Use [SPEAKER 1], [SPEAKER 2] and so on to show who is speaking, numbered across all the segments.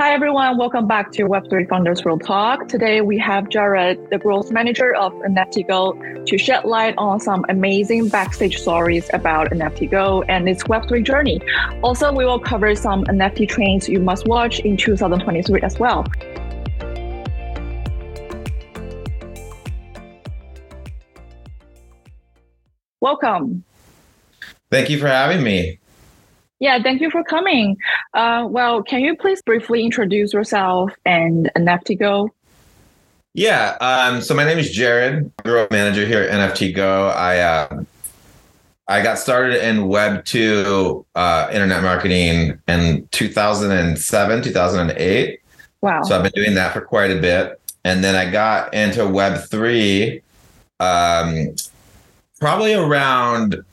[SPEAKER 1] Hi, everyone. Welcome back to Web3 Founders Real Talk. Today, we have Jared, the growth manager of NFTGo, to shed light on some amazing backstage stories about NFTGo and its Web3 journey. Also, we will cover some NFT trends you must watch in 2023 as well. Welcome.
[SPEAKER 2] Thank you for having me.
[SPEAKER 1] Yeah, thank you for coming. Uh, well, can you please briefly introduce yourself and NFTGo?
[SPEAKER 2] Yeah, um, so my name is Jared, I'm growth manager here at NFTGo. I uh, I got started in Web two uh, internet marketing in 2007, 2008.
[SPEAKER 1] Wow!
[SPEAKER 2] So I've been doing that for quite a bit, and then I got into Web three, um, probably around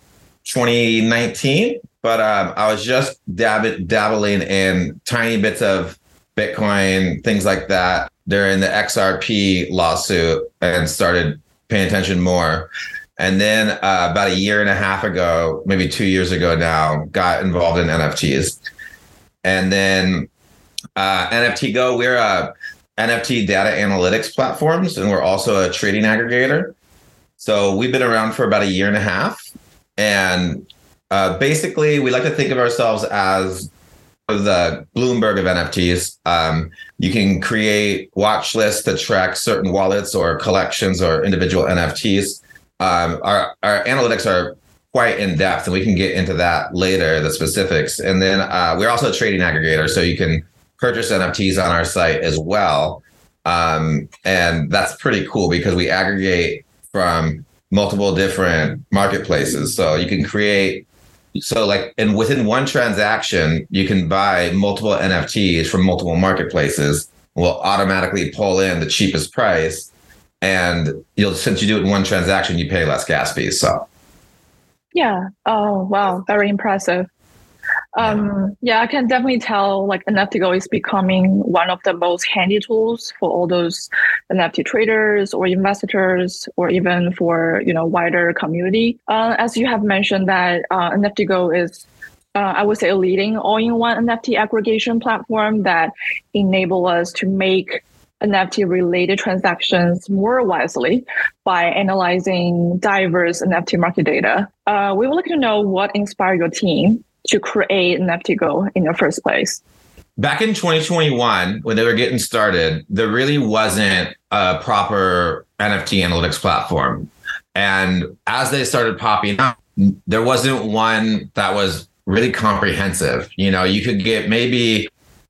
[SPEAKER 2] 2019 but um, I was just dab- dabbling in tiny bits of Bitcoin, things like that during the XRP lawsuit and started paying attention more. And then uh, about a year and a half ago, maybe two years ago now, got involved in NFTs. And then uh, NFT Go, we're a NFT data analytics platforms, and we're also a trading aggregator. So we've been around for about a year and a half. And uh, basically, we like to think of ourselves as the Bloomberg of NFTs. Um, you can create watch lists that track certain wallets or collections or individual NFTs. Um, our, our analytics are quite in depth, and we can get into that later, the specifics. And then uh, we're also a trading aggregator, so you can purchase NFTs on our site as well. Um, and that's pretty cool because we aggregate from multiple different marketplaces. So you can create so like and within one transaction, you can buy multiple NFTs from multiple marketplaces. Will automatically pull in the cheapest price, and you'll since you do it in one transaction, you pay less gas fees. So
[SPEAKER 1] yeah. Oh wow, very impressive. Um, yeah, I can definitely tell like NFTGo is becoming one of the most handy tools for all those NFT traders or investors, or even for you know wider community. Uh, as you have mentioned that uh, NFTGo is uh, I would say a leading all-in-one NFT aggregation platform that enable us to make NFT related transactions more wisely by analyzing diverse NFT market data. Uh, we would like to know what inspired your team to create NFTGo in the first place?
[SPEAKER 2] Back in 2021, when they were getting started, there really wasn't a proper NFT analytics platform. And as they started popping up, there wasn't one that was really comprehensive. You know, you could get maybe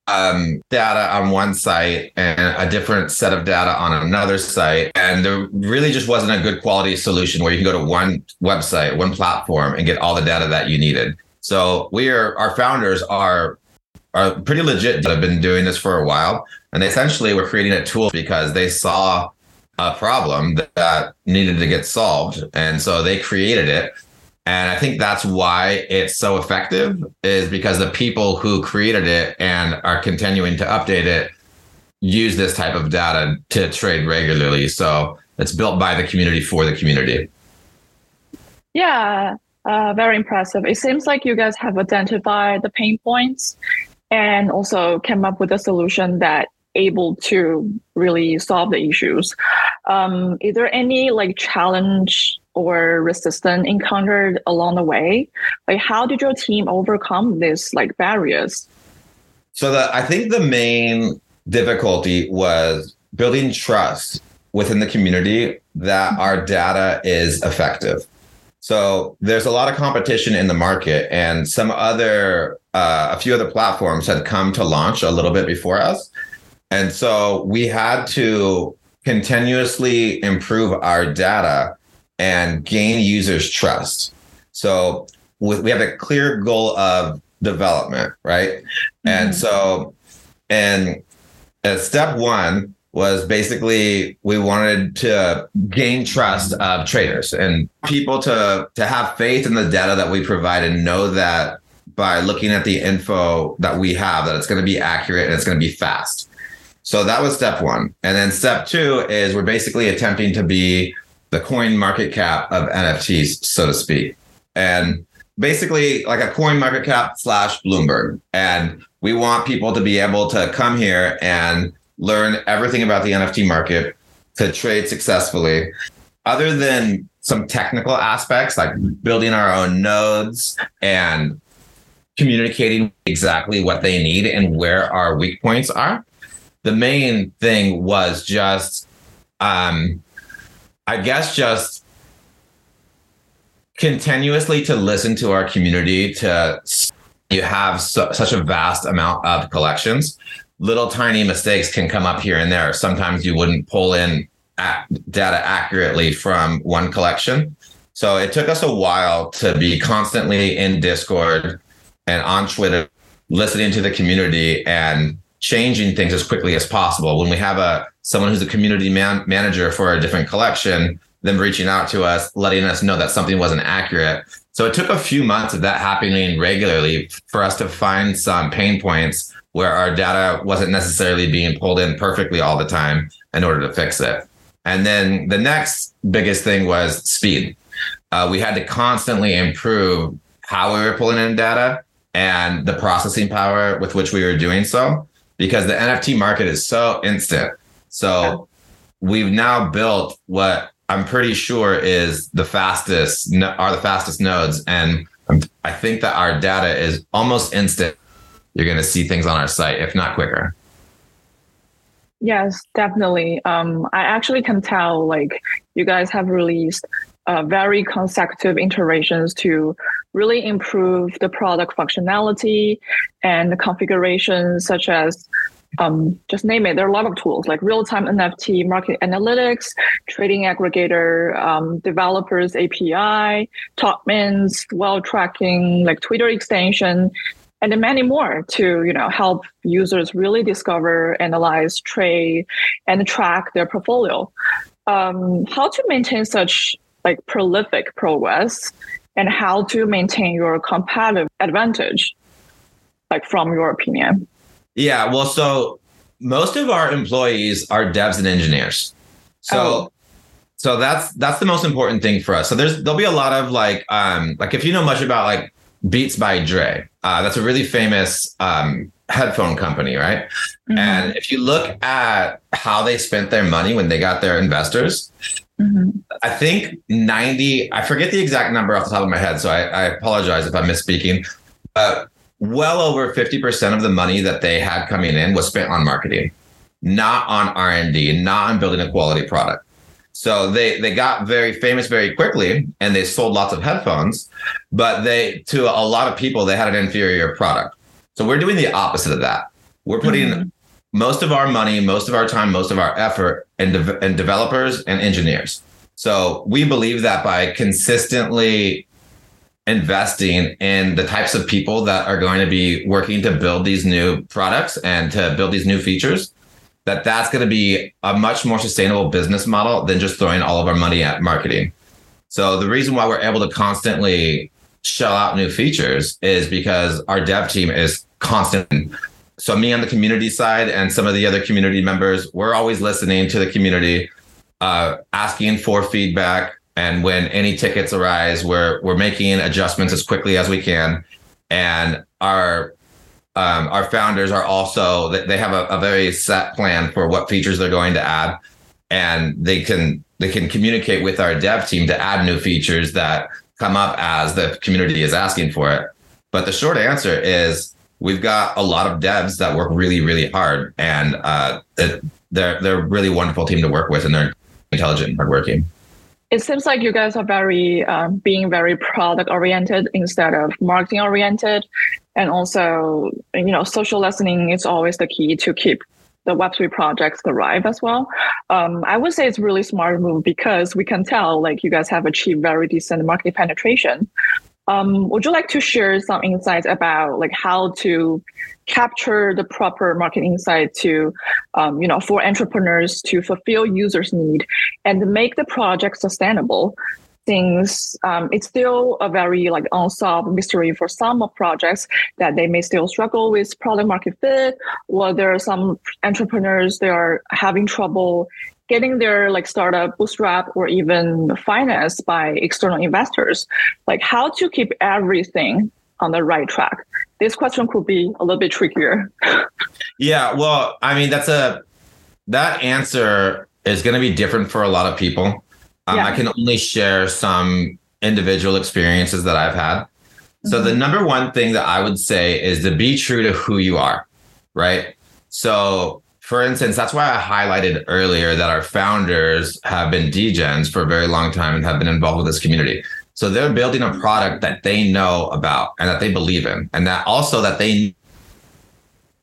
[SPEAKER 2] um, data on one site and a different set of data on another site. And there really just wasn't a good quality solution where you can go to one website, one platform, and get all the data that you needed. So we are our founders are are pretty legit have been doing this for a while. And they essentially were creating a tool because they saw a problem that needed to get solved. And so they created it. And I think that's why it's so effective is because the people who created it and are continuing to update it use this type of data to trade regularly. So it's built by the community for the community.
[SPEAKER 1] Yeah. Uh, very impressive. It seems like you guys have identified the pain points and also came up with a solution that able to really solve the issues. Um, is there any like challenge or resistance encountered along the way? Like, how did your team overcome these like barriers?
[SPEAKER 2] So the I think the main difficulty was building trust within the community that our data is effective. So there's a lot of competition in the market, and some other, uh, a few other platforms had come to launch a little bit before us. And so we had to continuously improve our data and gain users' trust. So we have a clear goal of development, right? Mm-hmm. And so, and step one, was basically we wanted to gain trust of traders and people to to have faith in the data that we provide and know that by looking at the info that we have that it's going to be accurate and it's going to be fast. So that was step 1. And then step 2 is we're basically attempting to be the CoinMarketCap of NFTs so to speak. And basically like a CoinMarketCap slash Bloomberg. And we want people to be able to come here and learn everything about the NFT market to trade successfully. Other than some technical aspects like building our own nodes and communicating exactly what they need and where our weak points are. The main thing was just, um, I guess, just continuously to listen to our community to you have such a vast amount of collections little tiny mistakes can come up here and there. Sometimes you wouldn't pull in data accurately from one collection. So it took us a while to be constantly in discord and on twitter listening to the community and changing things as quickly as possible. When we have a someone who's a community man- manager for a different collection them reaching out to us, letting us know that something wasn't accurate. So it took a few months of that happening regularly for us to find some pain points where our data wasn't necessarily being pulled in perfectly all the time in order to fix it. And then the next biggest thing was speed. Uh, we had to constantly improve how we were pulling in data and the processing power with which we were doing so because the NFT market is so instant. So we've now built what I'm pretty sure is the fastest are the fastest nodes, and I think that our data is almost instant. You're going to see things on our site, if not quicker.
[SPEAKER 1] Yes, definitely. Um, I actually can tell like you guys have released uh, very consecutive iterations to really improve the product functionality and the configurations, such as um, just name it. There are a lot of tools like real-time NFT, market analytics, trading aggregator, um, developers API, top mints, whale tracking, like Twitter extension, and then many more to you know help users really discover, analyze, trade, and track their portfolio. Um, how to maintain such like prolific progress, and how to maintain your competitive advantage, like from your opinion.
[SPEAKER 2] Yeah, well, so most of our employees are devs and engineers. So oh. so that's that's the most important thing for us. So there's there'll be a lot of like um like if you know much about like Beats by Dre, uh, that's a really famous um headphone company, right? Mm-hmm. And if you look at how they spent their money when they got their investors, mm-hmm. I think 90, I forget the exact number off the top of my head, so I, I apologize if I'm misspeaking. But well over 50% of the money that they had coming in was spent on marketing, not on R&D, not on building a quality product. So they they got very famous very quickly and they sold lots of headphones, but they to a lot of people they had an inferior product. So we're doing the opposite of that. We're putting mm-hmm. most of our money, most of our time, most of our effort in, de- in developers and engineers. So we believe that by consistently investing in the types of people that are going to be working to build these new products and to build these new features that that's going to be a much more sustainable business model than just throwing all of our money at marketing. So the reason why we're able to constantly shell out new features is because our dev team is constant. So me on the community side and some of the other community members we're always listening to the community uh, asking for feedback. And when any tickets arise, we're we're making adjustments as quickly as we can. And our um, our founders are also they have a, a very set plan for what features they're going to add, and they can they can communicate with our dev team to add new features that come up as the community is asking for it. But the short answer is we've got a lot of devs that work really really hard, and uh, they're they're a really wonderful team to work with, and they're intelligent and hardworking.
[SPEAKER 1] It seems like you guys are very um, being very product oriented instead of marketing oriented and also you know social listening is always the key to keep the web3 projects thrive as well um, i would say it's really smart move because we can tell like you guys have achieved very decent market penetration um, would you like to share some insights about like how to capture the proper market insight to, um, you know, for entrepreneurs to fulfill users' need and make the project sustainable? Since um, it's still a very like unsolved mystery for some projects that they may still struggle with product market fit, or there are some entrepreneurs they are having trouble getting their like startup bootstrap or even financed by external investors. Like how to keep everything on the right track. This question could be a little bit trickier.
[SPEAKER 2] yeah, well, I mean that's a that answer is going to be different for a lot of people. Um, yeah. I can only share some individual experiences that I've had. Mm-hmm. So the mm-hmm. number one thing that I would say is to be true to who you are, right? So for instance, that's why I highlighted earlier that our founders have been degens for a very long time and have been involved with this community. So they're building a product that they know about and that they believe in, and that also that they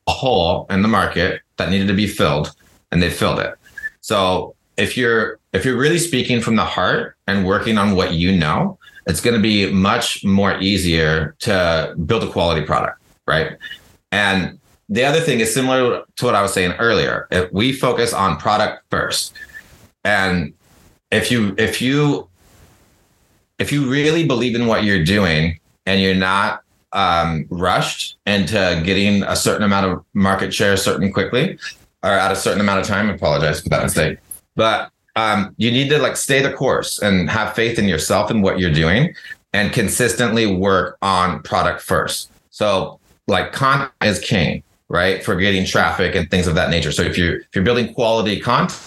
[SPEAKER 2] a hole in the market that needed to be filled, and they filled it. So if you're if you're really speaking from the heart and working on what you know, it's going to be much more easier to build a quality product, right? And the other thing is similar to what I was saying earlier. If we focus on product first, and if you if you if you really believe in what you're doing and you're not um, rushed into getting a certain amount of market share certain quickly or at a certain amount of time, I apologize for that mistake. But um, you need to like stay the course and have faith in yourself and what you're doing and consistently work on product first. So like content is king, right? For getting traffic and things of that nature. So if you're if you're building quality content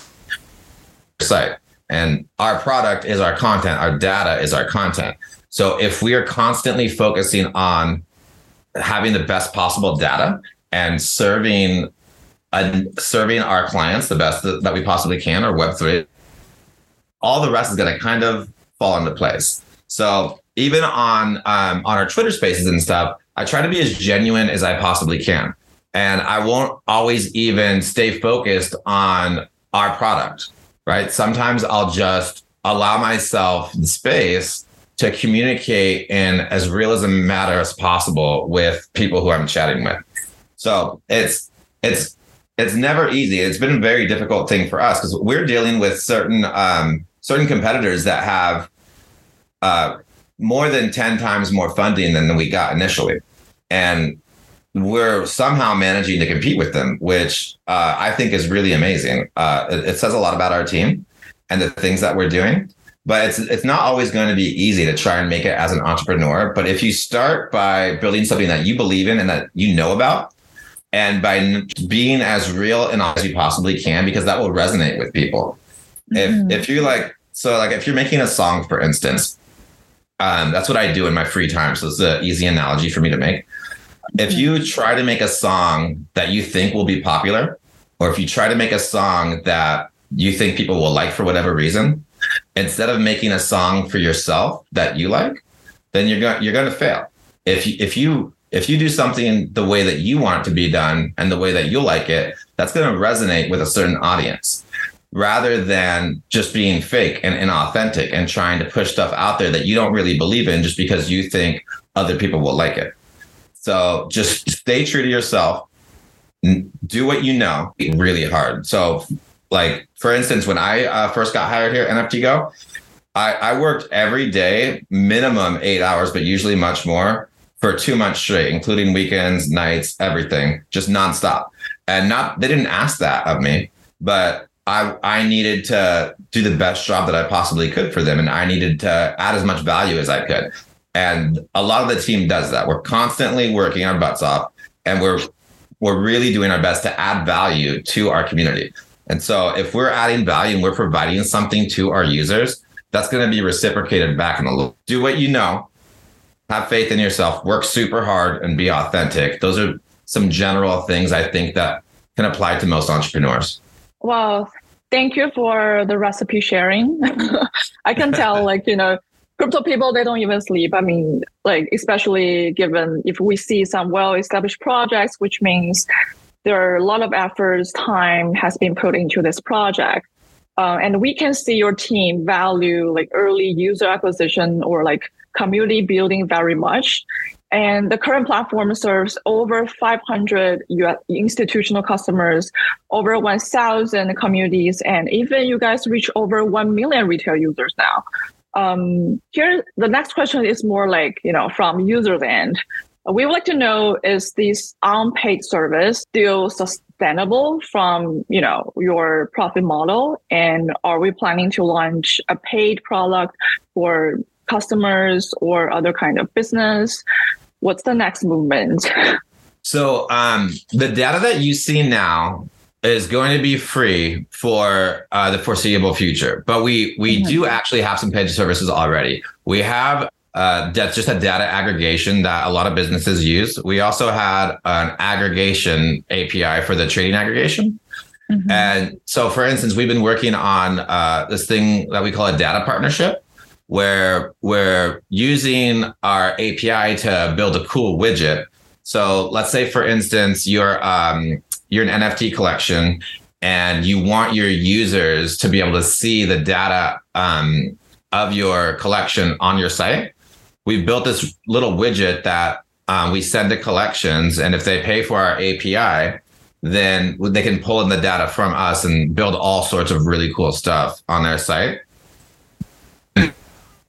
[SPEAKER 2] site and our product is our content, our data is our content. So if we are constantly focusing on having the best possible data and serving uh, serving our clients the best that, that we possibly can or web3 all the rest is going to kind of fall into place so even on um, on our twitter spaces and stuff i try to be as genuine as i possibly can and i won't always even stay focused on our product right? Sometimes I'll just allow myself the space to communicate in as real as a matter as possible with people who I'm chatting with. So it's it's it's never easy. It's been a very difficult thing for us because we're dealing with certain um, certain competitors that have uh, more than ten times more funding than we got initially, and we're somehow managing to compete with them, which uh, I think is really amazing. Uh, it, it, says a lot about our team and the things that we're doing. But it's it's not always going to be easy to try and make it as an entrepreneur. But if you start by building something that you believe in and that you know about, and by being as real and honest as you possibly can, because that will resonate with people. Mm-hmm. If if you like, so like if you're making a song, for instance, um, that's what I do in my free time. So it's an easy analogy for me to make if you try to make a song that you think will be popular, or if you try to make a song that you think people will like for whatever reason, instead of making a song for yourself that you like, then you're going you're going to fail. If you, if you if you do something the way that you want it to be done and the way that you like it, that's going to resonate with a certain audience rather than just being fake and inauthentic and trying to push stuff out there that you don't really believe in just because you think other people will like it. So just stay true to yourself. Do what you know. Really hard. So, like for instance, when I uh, first got hired here at NFT Go, I, I worked every day, minimum eight hours, but usually much more for two months straight, including weekends, nights, everything, just nonstop. And not they didn't ask that of me, but I I needed to do the best job that I possibly could for them, and I needed to add as much value as I could. And a lot of the team does that. We're constantly working our butts off and we're we're really doing our best to add value to our community. And so if we're adding value and we're providing something to our users, that's going to be reciprocated back in the loop. Do what you know, have faith in yourself, work super hard and be authentic. Those are some general things I think that can apply to most entrepreneurs.
[SPEAKER 1] Well, thank you for the recipe sharing. I can tell like, you know, crypto people they don't even sleep i mean like especially given if we see some well established projects which means there are a lot of efforts time has been put into this project uh, and we can see your team value like early user acquisition or like community building very much and the current platform serves over 500 US institutional customers, over 1,000 communities, and even you guys reach over 1 million retail users now. Um, here, the next question is more like you know from user's end. We would like to know is this unpaid service still sustainable from you know your profit model, and are we planning to launch a paid product for customers or other kind of business? What's the next movement?
[SPEAKER 2] So um, the data that you see now is going to be free for uh, the foreseeable future, but we we mm-hmm. do actually have some paid services already. We have uh, that's just a data aggregation that a lot of businesses use. We also had an aggregation API for the trading aggregation. Mm-hmm. And so, for instance, we've been working on uh, this thing that we call a data partnership, where we're using our API to build a cool widget so let's say, for instance, you're um, you're an NFT collection, and you want your users to be able to see the data um, of your collection on your site. We've built this little widget that um, we send to collections, and if they pay for our API, then they can pull in the data from us and build all sorts of really cool stuff on their site.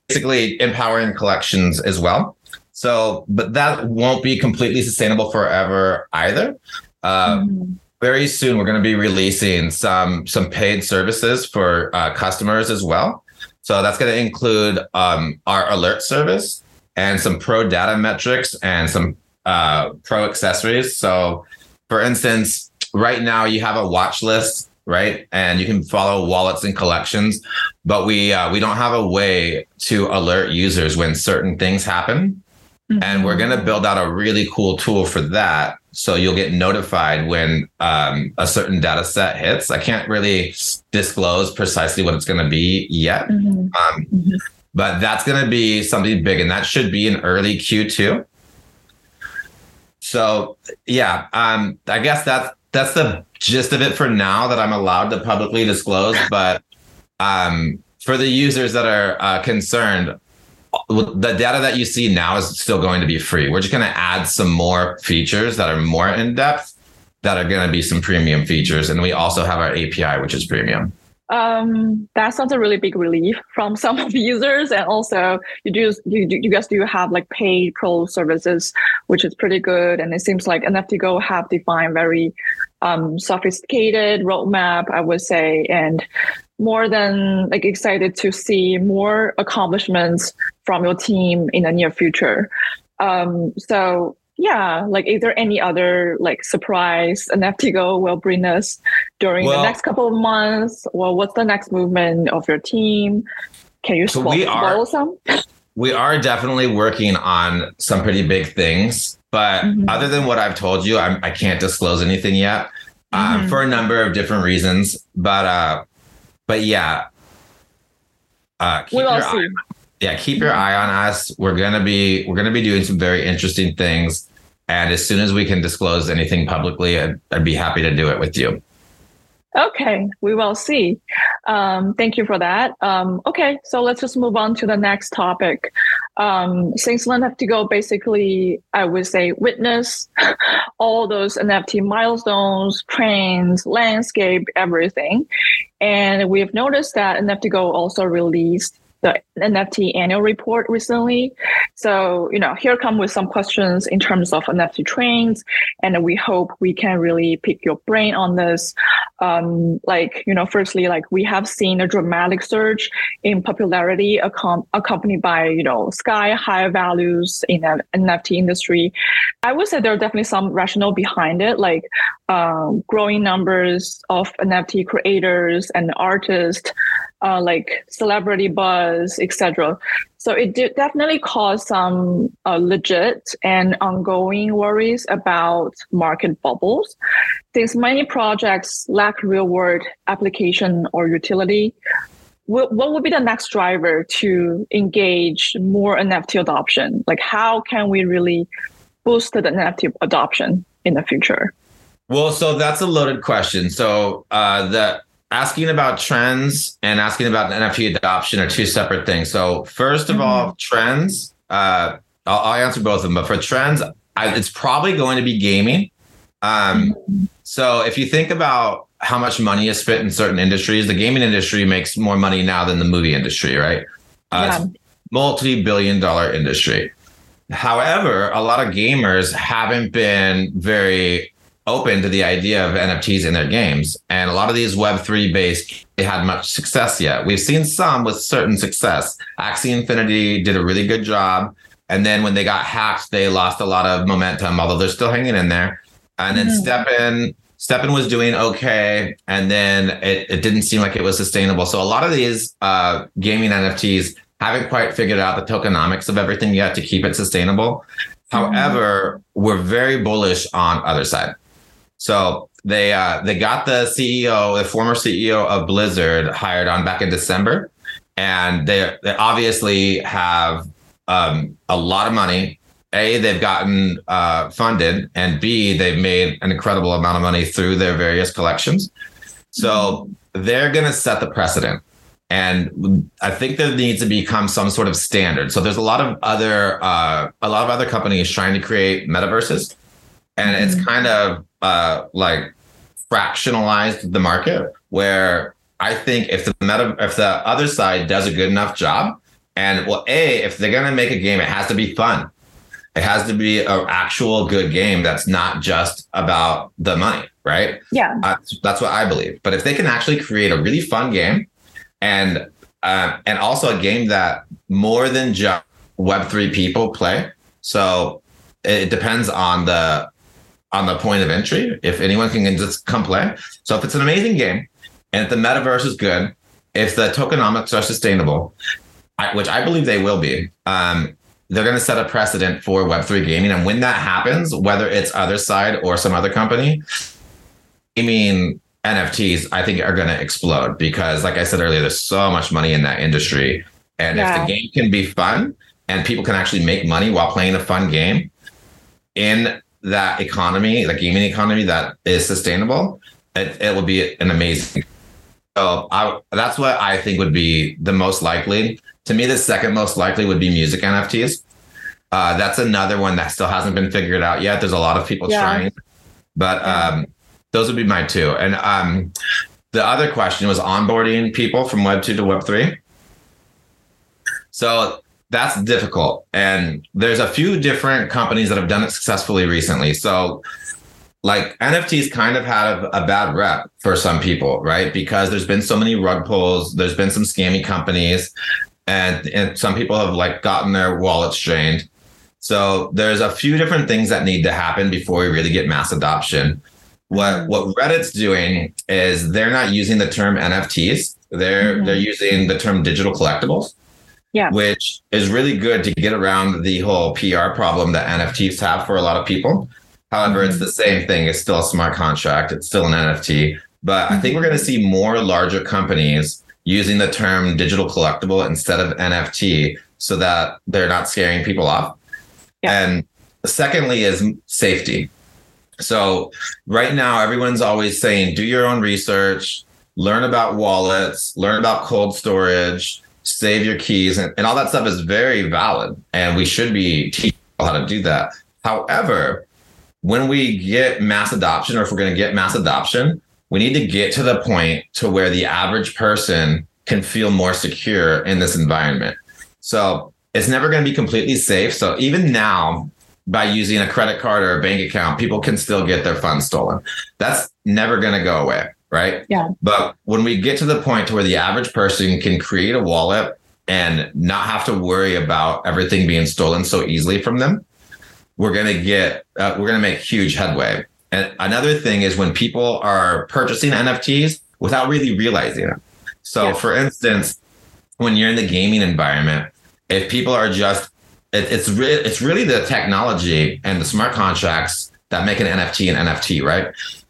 [SPEAKER 2] Basically, empowering collections as well. So, but that won't be completely sustainable forever either. Uh, mm-hmm. Very soon, we're going to be releasing some some paid services for uh, customers as well. So that's going to include um, our alert service and some pro data metrics and some uh, pro accessories. So, for instance, right now you have a watch list, right, and you can follow wallets and collections, but we uh, we don't have a way to alert users when certain things happen. Mm-hmm. And we're going to build out a really cool tool for that. So you'll get notified when um, a certain data set hits. I can't really disclose precisely what it's going to be yet. Mm-hmm. Um, mm-hmm. But that's going to be something big. And that should be in early Q2. So yeah, um, I guess that's that's the gist of it for now that I'm allowed to publicly disclose. But um, for the users that are uh, concerned, the data that you see now is still going to be free. We're just going to add some more features that are more in depth that are going to be some premium features. And we also have our API, which is premium.
[SPEAKER 1] Um, that sounds a really big relief from some of the users, and also you do you, you guys do have like paid pro services, which is pretty good. And it seems like NFT-Go have defined very um, sophisticated roadmap, I would say, and more than like excited to see more accomplishments from your team in the near future. Um, so yeah, like is there any other like surprise NFT-Go will bring us during well, the next couple of months? Well, what's the next movement of your team? Can you so spoil, we are, some?
[SPEAKER 2] we are definitely working on some pretty big things, but mm-hmm. other than what I've told you, I'm, I can not disclose anything yet um, mm-hmm. for a number of different reasons. But uh, but yeah, uh, keep your eye, yeah, keep your eye on us. We're gonna be we're gonna be doing some very interesting things, and as soon as we can disclose anything publicly, I'd, I'd be happy to do it with you.
[SPEAKER 1] Okay, we will see. Um, thank you for that. Um, okay, so let's just move on to the next topic. Um, since to go. basically, I would say, witness all those NFT milestones, trends, landscape, everything. And we've noticed that NFT-Go also released the NFT annual report recently. So, you know, here come with some questions in terms of NFT trends, and we hope we can really pick your brain on this. Um, like, you know, firstly, like we have seen a dramatic surge in popularity accom- accompanied by, you know, sky high values in the NFT industry. I would say there are definitely some rationale behind it, like um, growing numbers of NFT creators and artists uh, like celebrity buzz, etc. So it did definitely caused some uh, legit and ongoing worries about market bubbles. Since many projects lack real world application or utility, what, what would be the next driver to engage more NFT adoption? Like, how can we really boost the NFT adoption in the future?
[SPEAKER 2] Well, so that's a loaded question. So uh, the asking about trends and asking about NFT adoption are two separate things. So first of mm-hmm. all, trends. Uh, I'll, I'll, answer both of them, but for trends, I, it's probably going to be gaming. Um, mm-hmm. So if you think about how much money is spent in certain industries, the gaming industry makes more money now than the movie industry, right? Uh,
[SPEAKER 1] Yeah.
[SPEAKER 2] multi-billion dollar industry. However, a lot of gamers haven't been very open to the idea of NFTs in their games. And a lot of these Web3 based they had much success yet. We've seen some with certain success. Axie Infinity did a really good job. And then when they got hacked, they lost a lot of momentum, although they're still hanging in there. And then
[SPEAKER 1] Mhm.
[SPEAKER 2] STEPN, STEPN was doing okay. And then it, it didn't seem like it was sustainable. So a lot of these uh, gaming NFTs haven't quite figured out the tokenomics of everything yet to keep it sustainable. However, we're very bullish on Otherside. So they uh, they got the CEO, the former CEO of Blizzard, hired on back in December, and they they obviously have um, a lot of money. A, they've gotten uh, funded, and B, they've made an incredible amount of money through their various collections. So they're going to set the precedent. And I think there needs to become some sort of standard. So there's a lot of other uh, a lot of other companies trying to create metaverses, and it's kind of uh, like fractionalized the market. Where I think if the meta if the Otherside does a good enough job, and well, a if they're gonna make a game, it has to be fun. It has to be an actual good game that's not just about the money, right?
[SPEAKER 1] Yeah.
[SPEAKER 2] Uh, that's what I believe. But if they can actually create a really fun game, and uh, and also a game that more than just Web three people play, so it depends on the on the point of entry. If anyone can just come play, so if it's an amazing game, and if the metaverse is good, if the tokenomics are sustainable, I, which I believe they will be, um, they're going to set a precedent for Web3 gaming. And when that happens, whether it's Otherside or some other company, I mean, NFTs, I think are going to explode because, like I said earlier, there's so much money in that industry. And
[SPEAKER 1] Yeah.
[SPEAKER 2] if the game can be fun and people can actually make money while playing a fun game in that economy, the gaming economy that is sustainable, it, it will be an amazing. So I, that's what I think would be the most likely. To me, the second most likely would be music NFTs. Uh, that's another one that still hasn't been figured out yet. There's a lot of people
[SPEAKER 1] Yeah.
[SPEAKER 2] trying, but um, those would be my two. And um, the other question was onboarding people from Web two to Web three. So that's difficult, and there's a few different companies that have done it successfully recently. So like NFTs kind of had a, a bad rep for some people, right? Because there's been so many rug pulls, there's been some scammy companies, and, and some people have like gotten their wallets drained. So there's a few different things that need to happen before we really get mass adoption. What what Reddit's doing is they're not using the term NFTs. They're
[SPEAKER 1] Mhm.
[SPEAKER 2] they're using the term digital collectibles.
[SPEAKER 1] Yeah.
[SPEAKER 2] Which is really good to get around the whole PR problem that NFTs have for a lot of people. However, it's
[SPEAKER 1] Mhm.
[SPEAKER 2] the same thing. It's still a smart contract. It's still an NFT. But I think we're going to see more larger companies using the term digital collectible instead of NFT so that they're not scaring people off.
[SPEAKER 1] Yeah.
[SPEAKER 2] And secondly is safety. So right now, everyone's always saying, do your own research, learn about wallets, learn about cold storage, save your keys, and, and all that stuff is very valid. And we should be teaching how to do that. However, when we get mass adoption, or if we're going to get mass adoption, we need to get to the point to where the average person can feel more secure in this environment. So it's never going to be completely safe. So even now, by using a credit card or a bank account, people can still get their funds stolen. That's never going to go away, right?
[SPEAKER 1] Yeah.
[SPEAKER 2] But when we get to the point to where the average person can create a wallet and not have to worry about everything being stolen so easily from them, we're going to get uh, we're going to make huge headway. And another thing is when people are purchasing NFTs without really realizing it. So,
[SPEAKER 1] Yeah.
[SPEAKER 2] for instance, when you're in the gaming environment, if people are just it, it's re- it's really the technology and the smart contracts that make an NFT an NFT, right?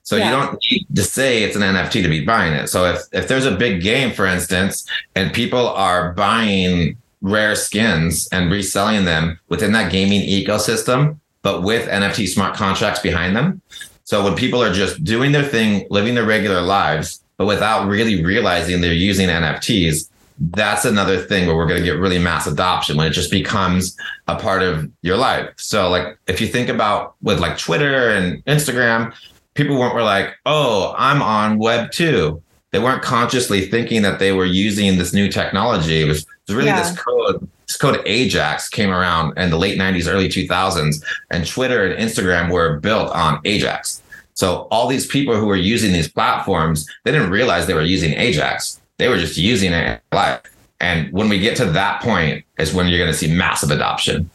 [SPEAKER 2] So
[SPEAKER 1] Yeah.
[SPEAKER 2] you don't need to say it's an NFT to be buying it. So if if there's a big game, for instance, and people are buying rare skins and reselling them within that gaming ecosystem, but with NFT smart contracts behind them. So when people are just doing their thing, living their regular lives, but without really realizing they're using NFTs, that's another thing where we're going to get really mass adoption when it just becomes a part of your life. So like if you think about with like Twitter and Instagram, people weren't were like, "Oh, I'm on web 2." they weren't consciously thinking that they were using this new technology. It was, it was really
[SPEAKER 1] Yeah.
[SPEAKER 2] this code. This code Ajax came around in the late 90s, early 2000s, and Twitter and Instagram were built on Ajax. So all these people who were using these platforms, they didn't realize they were using Ajax. They were just using it live. And when we get to that point, is when you're going to see massive adoption.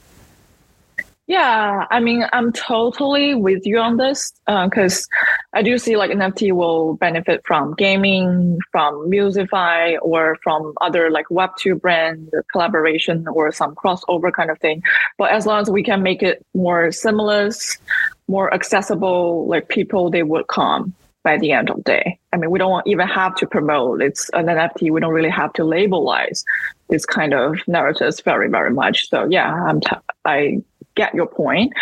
[SPEAKER 1] Yeah, I mean, I'm totally with you on this uh, because I do see like NFT will benefit from gaming, from Musify, or from other like Web2 brand collaboration or some crossover kind of thing. But as long as we can make it more seamless, more accessible, like people, they would come by the end of the day. I mean, we don't even have to promote. It's an NFT. We don't really have to labelize this kind of narratives very, very much. So yeah, I'm t- I get your point.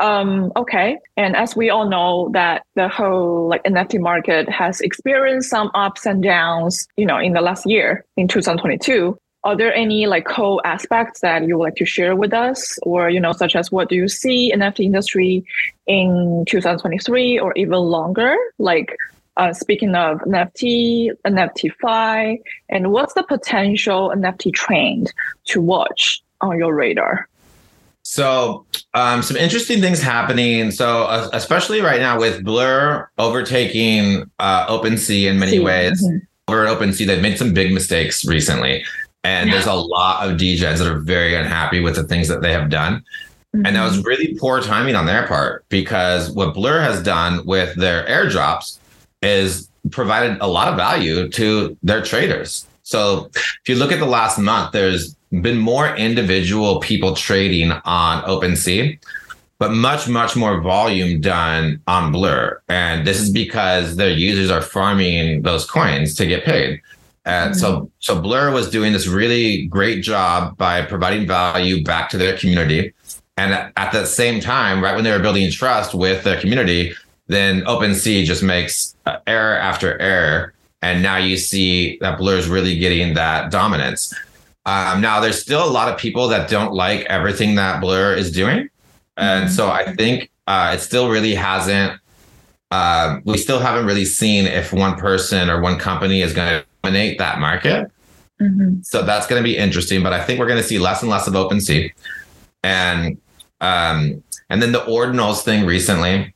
[SPEAKER 1] Um, okay. And as we all know that the whole like NFT market has experienced some ups and downs, you know, in the last year in 2022. Are there any like core aspects that you would like to share with us or, you know, such as what do you see in NFT industry in 2023 or even longer? Like uh, speaking of NFT, NFT Fi, and what's the potential NFT trend to watch on your radar?
[SPEAKER 2] So, um, some interesting things happening. So, uh, especially right now with Blur overtaking uh, OpenSea in many
[SPEAKER 1] See,
[SPEAKER 2] ways.
[SPEAKER 1] mhm.
[SPEAKER 2] Over at OpenSea, they've made some big mistakes recently, and there's a lot of degens that are very unhappy with the things that they have done. And that was really poor timing on their part because what Blur has done with their airdrops is provided a lot of value to their traders. So if you look at the last month, there's been more individual people trading on OpenSea, but much, much more volume done on Blur. And this is because their users are farming those coins to get paid. And so, so Blur was doing this really great job by providing value back to their community. And at the same time, right when they were building trust with their community, then OpenSea just makes uh, error after error. And now you see that Blur is really getting that dominance. Um, now, there's still a lot of people that don't like everything that Blur is doing. And so I think uh, it still really hasn't, uh, we still haven't really seen if one person or one company is going to dominate that market.
[SPEAKER 1] Mhm.
[SPEAKER 2] So that's going to be interesting. But I think we're going to see less and less of OpenSea, and um, and then the ordinals thing recently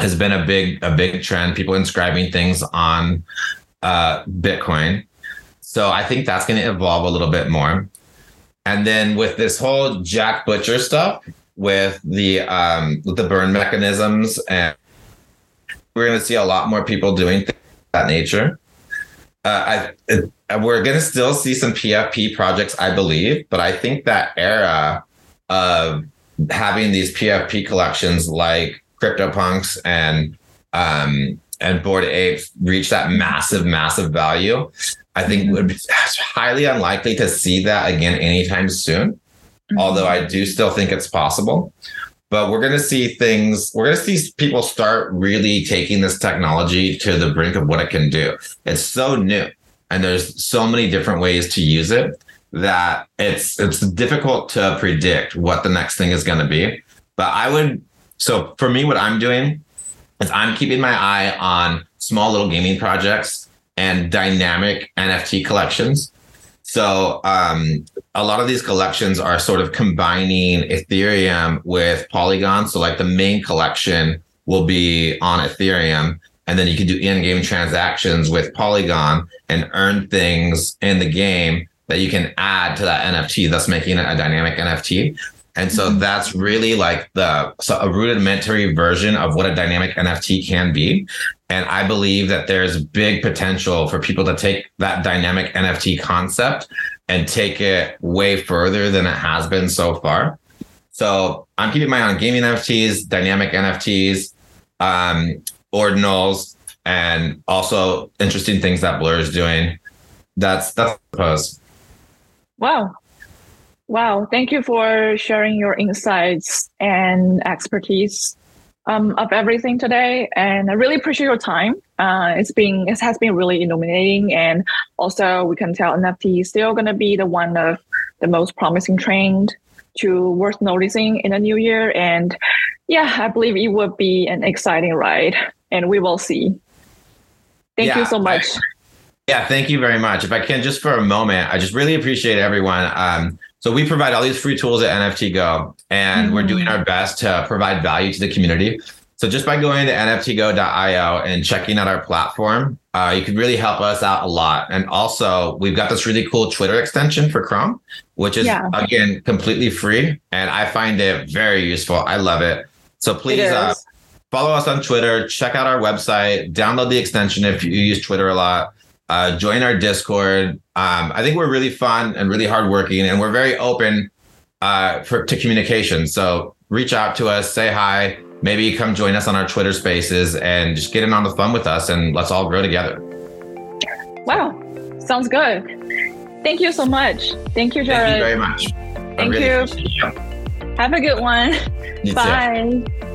[SPEAKER 2] has been a big a big trend. People inscribing things on uh, Bitcoin. So I think that's going to evolve a little bit more. And then with this whole Jack Butcher stuff, with the um, with the burn mechanisms, and we're going to see a lot more people doing that nature. Uh, I, it, we're going to still see some PFP projects, I believe, but I think that era of having these PFP collections like CryptoPunks and um, and Bored Apes reach that massive, massive value. I think would be mm-hmm. highly unlikely to see that again anytime soon. Mm-hmm. Although I do still think it's possible. But we're going to see things, we're going to see people start really taking this technology to the brink of what it can do. It's so new and there's so many different ways to use it that it's it's difficult to predict what the next thing is going to be. But I would so for me what I'm doing is I'm keeping my eye on small little gaming projects and dynamic NFT collections. So um, a lot of these collections are sort of combining Ethereum with Polygon. So like the main collection will be on Ethereum, and then you can do in-game transactions with Polygon and earn things in the game that you can add to that NFT, thus making it a dynamic NFT. And so
[SPEAKER 1] Mhm.
[SPEAKER 2] that's really like the so a rudimentary version of what a dynamic NFT can be. And I believe that there's big potential for people to take that dynamic NFT concept and take it way further than it has been so far. So I'm keeping my eye on gaming NFTs, dynamic NFTs, um, ordinals, and also interesting things that Blur is doing. That's that's I suppose.
[SPEAKER 1] Wow. Wow. Thank you for sharing your insights and expertise um, of everything today. And I really appreciate your time. Uh, it's been, it has been really illuminating. And also we can tell NFT is still going to be the one of the most promising trend to worth noticing in the new year. And yeah, I believe it would be an exciting ride and we will see. Thank you
[SPEAKER 2] Yeah,
[SPEAKER 1] so
[SPEAKER 2] I-
[SPEAKER 1] much.
[SPEAKER 2] Yeah, thank you very much. If I can, just for a moment, I just really appreciate everyone. Um, so we provide all these free tools at NFT Go, and mm-hmm. we're doing our best to provide value to the community. So just by going to nftgo.io and checking out our platform, uh, you can really help us out a lot. And also, we've got this really cool Twitter extension for Chrome, which is yeah. again completely free, and I find it very useful. I love it. So please uh, follow us on Twitter. Check out our website. Download the extension if you use Twitter a lot uh, join our Discord. Um, I think we're really fun and really hardworking, and we're very open uh, for, to communication. So reach out to us, say hi, maybe come join us on our Twitter Spaces, and just get in on the fun with us, and let's all grow together.
[SPEAKER 1] Wow, sounds good. Thank you so much. Thank you, Jared.
[SPEAKER 2] Thank you very much.
[SPEAKER 1] Thank really you. you. Have a good one. You Bye. Too.